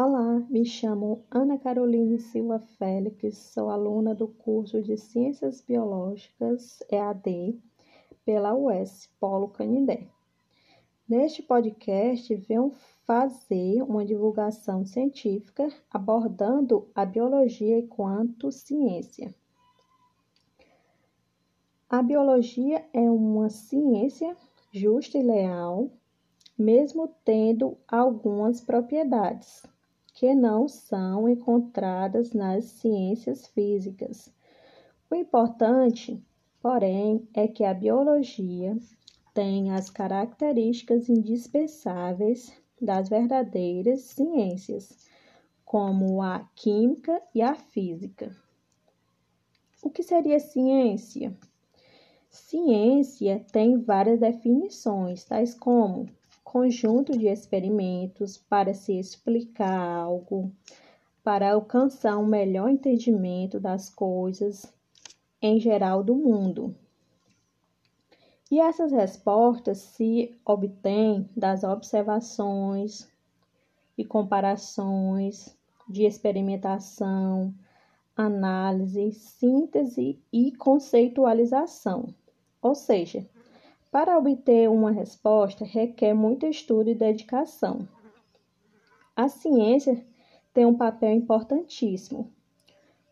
Olá, me chamo Ana Caroline Silva Félix, sou aluna do curso de Ciências Biológicas EAD pela UES Polo Canindé. Neste podcast, venho fazer uma divulgação científica abordando a biologia enquanto ciência. A biologia é uma ciência justa e leal, mesmo tendo algumas propriedades que não são encontradas nas ciências físicas. O importante, porém, é que a biologia tem as características indispensáveis das verdadeiras ciências, como a química e a física. O que seria ciência? Ciência tem várias definições, tais como conjunto de experimentos para se explicar algo, para alcançar um melhor entendimento das coisas em geral do mundo. E essas respostas se obtêm das observações e comparações de experimentação, análise, síntese e conceitualização. Ou seja, para obter uma resposta, requer muito estudo e dedicação. A ciência tem um papel importantíssimo,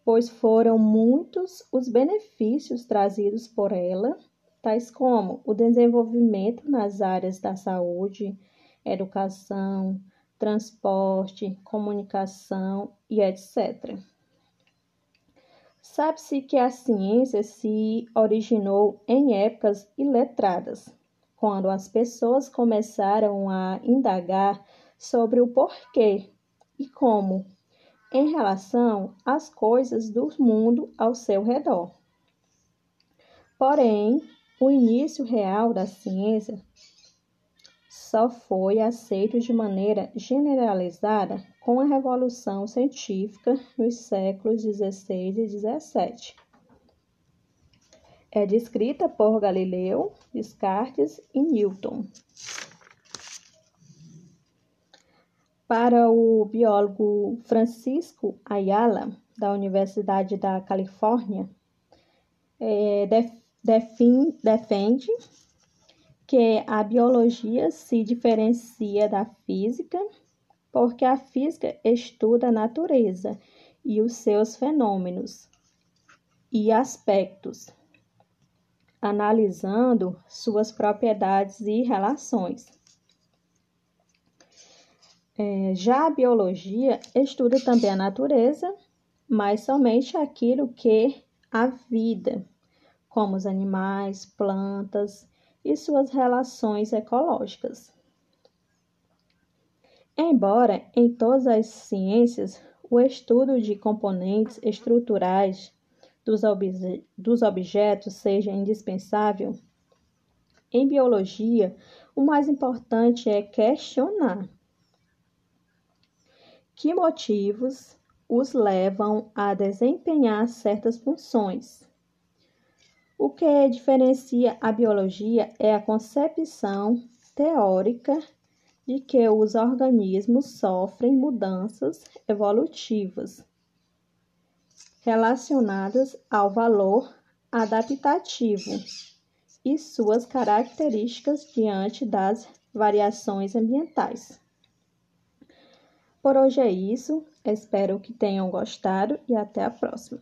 pois foram muitos os benefícios trazidos por ela, tais como o desenvolvimento nas áreas da saúde, educação, transporte, comunicação e etc. Sabe-se que a ciência se originou em épocas iletradas, quando as pessoas começaram a indagar sobre o porquê e como em relação às coisas do mundo ao seu redor. Porém, o início real da ciência só foi aceito de maneira generalizada com a Revolução Científica nos séculos XVI e XVII. É descrita por Galileu, Descartes e Newton. Para o biólogo Francisco Ayala, da Universidade da Califórnia, é, defende que a biologia se diferencia da física porque a física estuda a natureza e os seus fenômenos e aspectos, analisando suas propriedades e relações. É, já a biologia estuda também a natureza, mas somente aquilo que a vida, como os animais, plantas e suas relações ecológicas. Embora em todas as ciências o estudo de componentes estruturais dos, obje dos objetos seja indispensável, em biologia o mais importante é questionar que motivos os levam a desempenhar certas funções o que diferencia a biologia é a concepção teórica de que os organismos sofrem mudanças evolutivas relacionadas ao valor adaptativo e suas características diante das variações ambientais. Por hoje é isso, espero que tenham gostado e até a próxima.